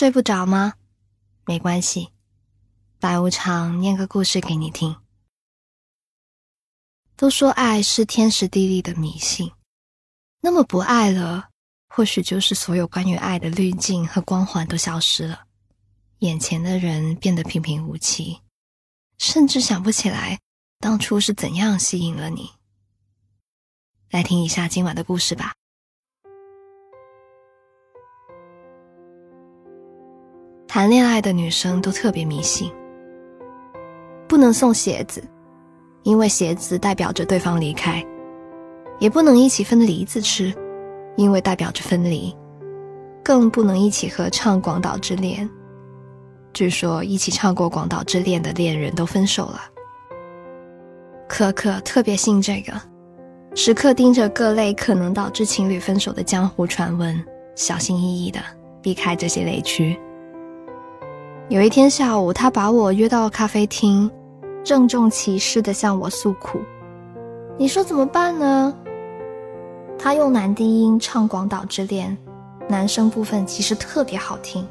睡不着吗？没关系，白无常念个故事给你听。都说爱是天时地利的迷信，那么不爱了，或许就是所有关于爱的滤镜和光环都消失了，眼前的人变得平平无奇，甚至想不起来当初是怎样吸引了你。来听一下今晚的故事吧。谈恋爱的女生都特别迷信，不能送鞋子，因为鞋子代表着对方离开；也不能一起分梨子吃，因为代表着分离；更不能一起合唱《广岛之恋》，据说一起唱过《广岛之恋》的恋人都分手了。可可特别信这个，时刻盯着各类可能导致情侣分手的江湖传闻，小心翼翼的避开这些雷区。有一天下午，他把我约到咖啡厅，郑重其事地向我诉苦。你说怎么办呢？他用男低音唱《广岛之恋》，男声部分其实特别好听，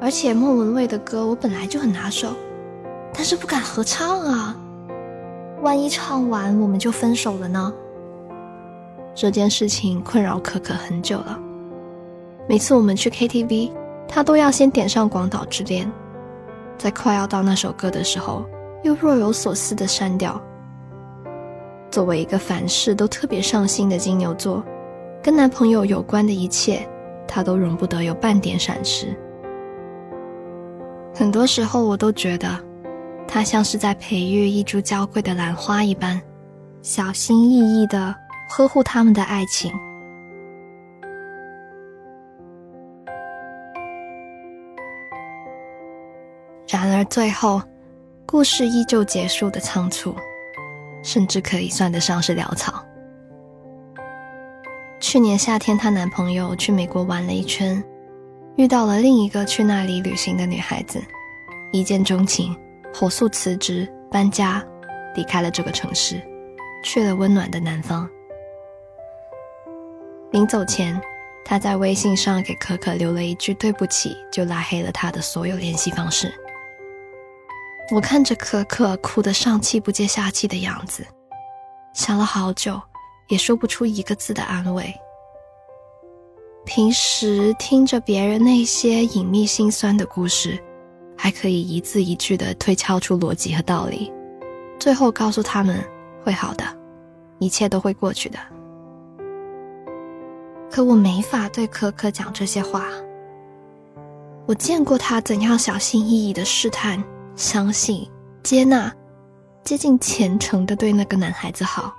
而且莫文蔚的歌我本来就很拿手，但是不敢合唱啊，万一唱完我们就分手了呢？这件事情困扰可可很久了，每次我们去 KTV。他都要先点上《广岛之恋》，在快要到那首歌的时候，又若有所思的删掉。作为一个凡事都特别上心的金牛座，跟男朋友有关的一切，他都容不得有半点闪失。很多时候，我都觉得，他像是在培育一株娇贵的兰花一般，小心翼翼地呵护他们的爱情。而最后，故事依旧结束的仓促，甚至可以算得上是潦草。去年夏天，她男朋友去美国玩了一圈，遇到了另一个去那里旅行的女孩子，一见钟情，火速辞职搬家，离开了这个城市，去了温暖的南方。临走前，他在微信上给可可留了一句对不起，就拉黑了他的所有联系方式。我看着可可哭得上气不接下气的样子，想了好久，也说不出一个字的安慰。平时听着别人那些隐秘心酸的故事，还可以一字一句的推敲出逻辑和道理，最后告诉他们会好的，一切都会过去的。可我没法对可可讲这些话。我见过他怎样小心翼翼的试探。相信、接纳、接近虔诚的对那个男孩子好。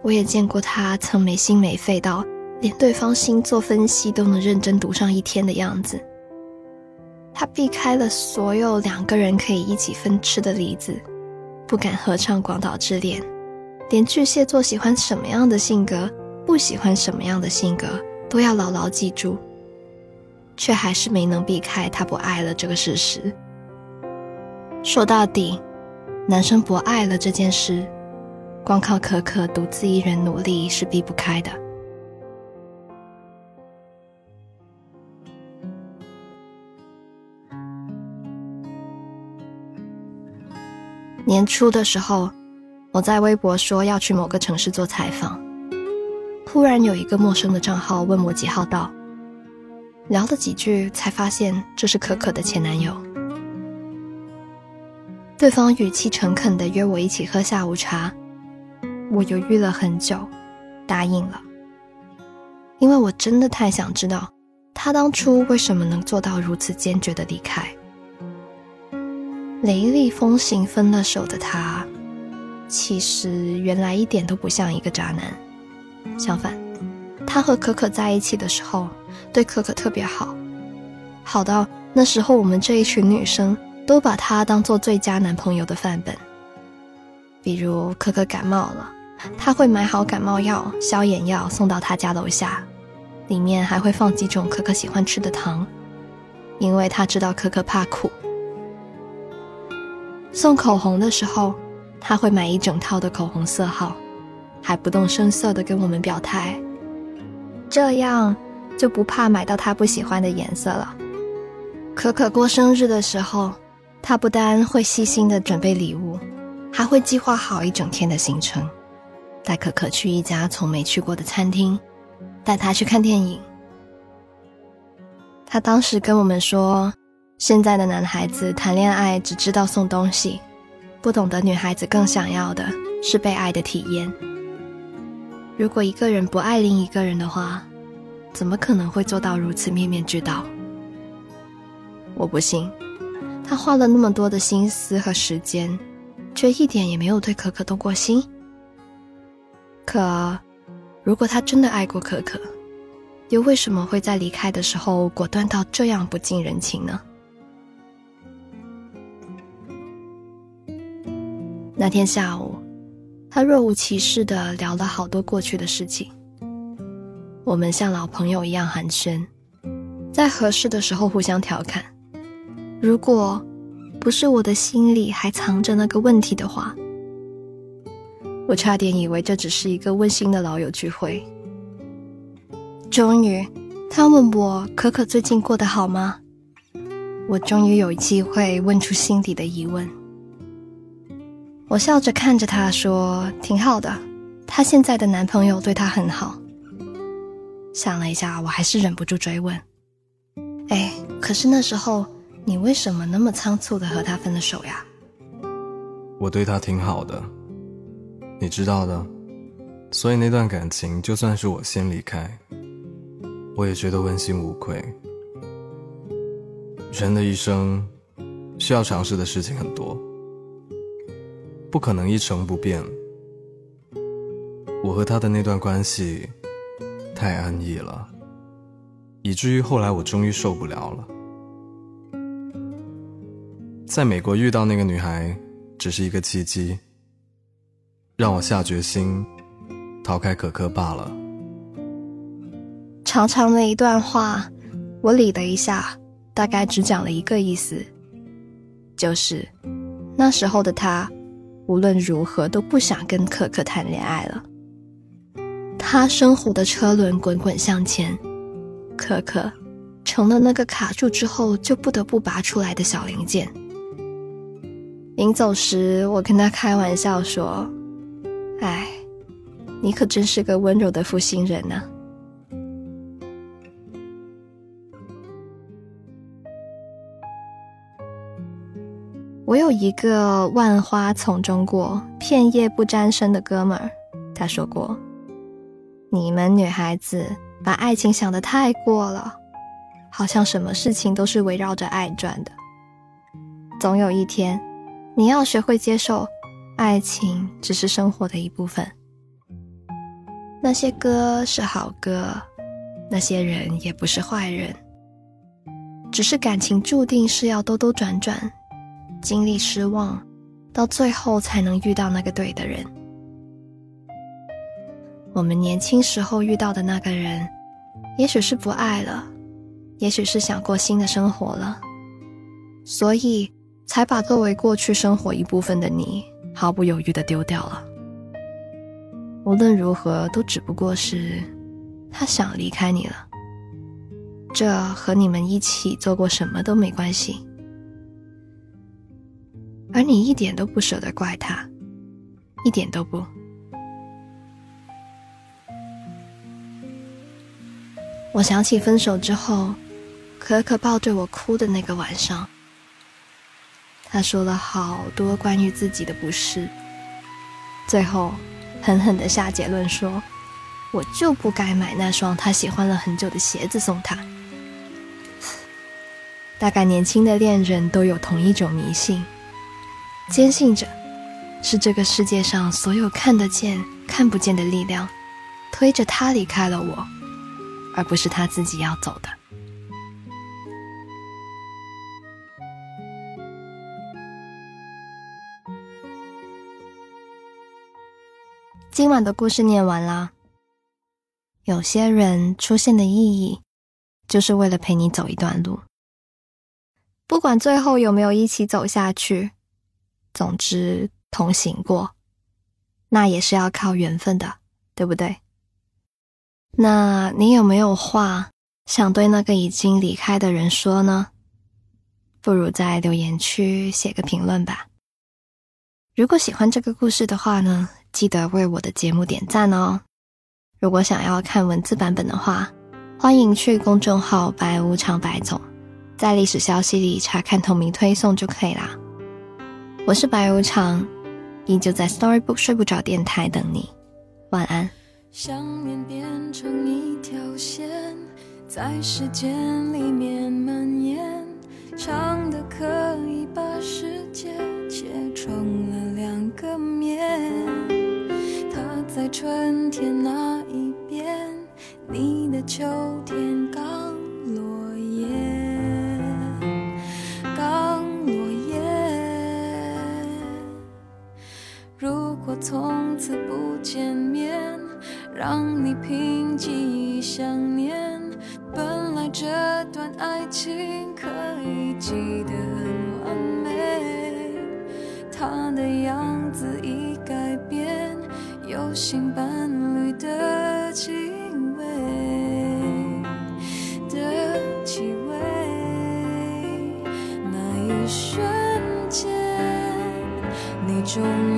我也见过他曾没心没肺到连对方星座分析都能认真读上一天的样子。他避开了所有两个人可以一起分吃的梨子，不敢合唱《广岛之恋》，连巨蟹座喜欢什么样的性格，不喜欢什么样的性格，都要牢牢记住，却还是没能避开他不爱了这个事实。说到底，男生不爱了这件事，光靠可可独自一人努力是避不开的。年初的时候，我在微博说要去某个城市做采访，忽然有一个陌生的账号问我几号到，聊了几句才发现这是可可的前男友。对方语气诚恳地约我一起喝下午茶，我犹豫了很久，答应了。因为我真的太想知道，他当初为什么能做到如此坚决的离开。雷厉风行分了手的他，其实原来一点都不像一个渣男。相反，他和可可在一起的时候，对可可特别好，好到那时候我们这一群女生。都把他当做最佳男朋友的范本。比如可可感冒了，他会买好感冒药、消炎药送到他家楼下，里面还会放几种可可喜欢吃的糖，因为他知道可可怕苦。送口红的时候，他会买一整套的口红色号，还不动声色地跟我们表态：“这样就不怕买到他不喜欢的颜色了。可可过生日的时候，他不单会细心的准备礼物，还会计划好一整天的行程，带可可去一家从没去过的餐厅，带他去看电影。他当时跟我们说，现在的男孩子谈恋爱只知道送东西，不懂得女孩子更想要的是被爱的体验。如果一个人不爱另一个人的话，怎么可能会做到如此面面俱到？我不信，他花了那么多的心思和时间，却一点也没有对可可动过心。可，如果他真的爱过可可，又为什么会在离开的时候果断到这样不近人情呢？那天下午，他若无其事的聊了好多过去的事情。我们像老朋友一样寒暄，在合适的时候互相调侃。如果不是我的心里还藏着那个问题的话，我差点以为这只是一个温馨的老友聚会。终于，他问我可可最近过得好吗？我终于有机会问出心底的疑问。我笑着看着他说：“挺好的，她现在的男朋友对她很好。”想了一下，我还是忍不住追问：“哎，可是那时候你为什么那么仓促的和他分了手呀？”我对他挺好的，你知道的，所以那段感情就算是我先离开，我也觉得问心无愧。人的一生需要尝试的事情很多，不可能一成不变。我和他的那段关系。太安逸了，以至于后来我终于受不了了。在美国遇到那个女孩，只是一个契机，让我下决心逃开可可罢了。长长的一段话，我理了一下，大概只讲了一个意思，就是那时候的他，无论如何都不想跟可可谈恋爱了。他生活的车轮滚滚向前，可可成了那个卡住之后就不得不拔出来的小零件。临走时，我跟他开玩笑说：“哎，你可真是个温柔的负心人呢。”我有一个万花丛中过，片叶不沾身的哥们儿，他说过。你们女孩子把爱情想得太过了，好像什么事情都是围绕着爱转的。总有一天，你要学会接受，爱情只是生活的一部分。那些歌是好歌，那些人也不是坏人，只是感情注定是要兜兜转转，经历失望，到最后才能遇到那个对的人。我们年轻时候遇到的那个人，也许是不爱了，也许是想过新的生活了，所以才把作为过去生活一部分的你毫不犹豫的丢掉了。无论如何，都只不过是他想离开你了，这和你们一起做过什么都没关系，而你一点都不舍得怪他，一点都不。我想起分手之后，可可抱着我哭的那个晚上，他说了好多关于自己的不是，最后狠狠的下结论说：“我就不该买那双他喜欢了很久的鞋子送他。”大概年轻的恋人都有同一种迷信，坚信着是这个世界上所有看得见、看不见的力量，推着他离开了我。而不是他自己要走的。今晚的故事念完啦。有些人出现的意义，就是为了陪你走一段路，不管最后有没有一起走下去，总之同行过，那也是要靠缘分的，对不对？那你有没有话想对那个已经离开的人说呢？不如在留言区写个评论吧。如果喜欢这个故事的话呢，记得为我的节目点赞哦。如果想要看文字版本的话，欢迎去公众号“白无常白总”，在历史消息里查看同名推送就可以啦。我是白无常，依旧在 Storybook 睡不着电台等你，晚安。想念变成一条线，在时间里面蔓延，秋天刚落叶，刚落叶。如果从此不见面。让你凭记忆想念，本来这段爱情可以记得很完美，他的样子已改变，有新伴侣的你终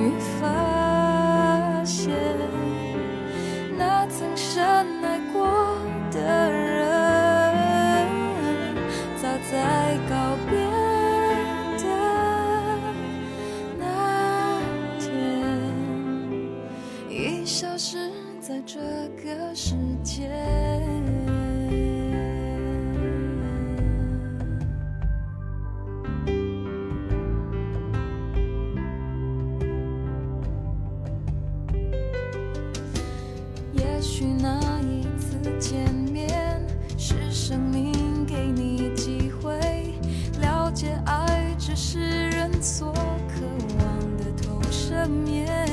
也许那一次见面，是生命给你机会了解爱，只是人所渴望的同生面。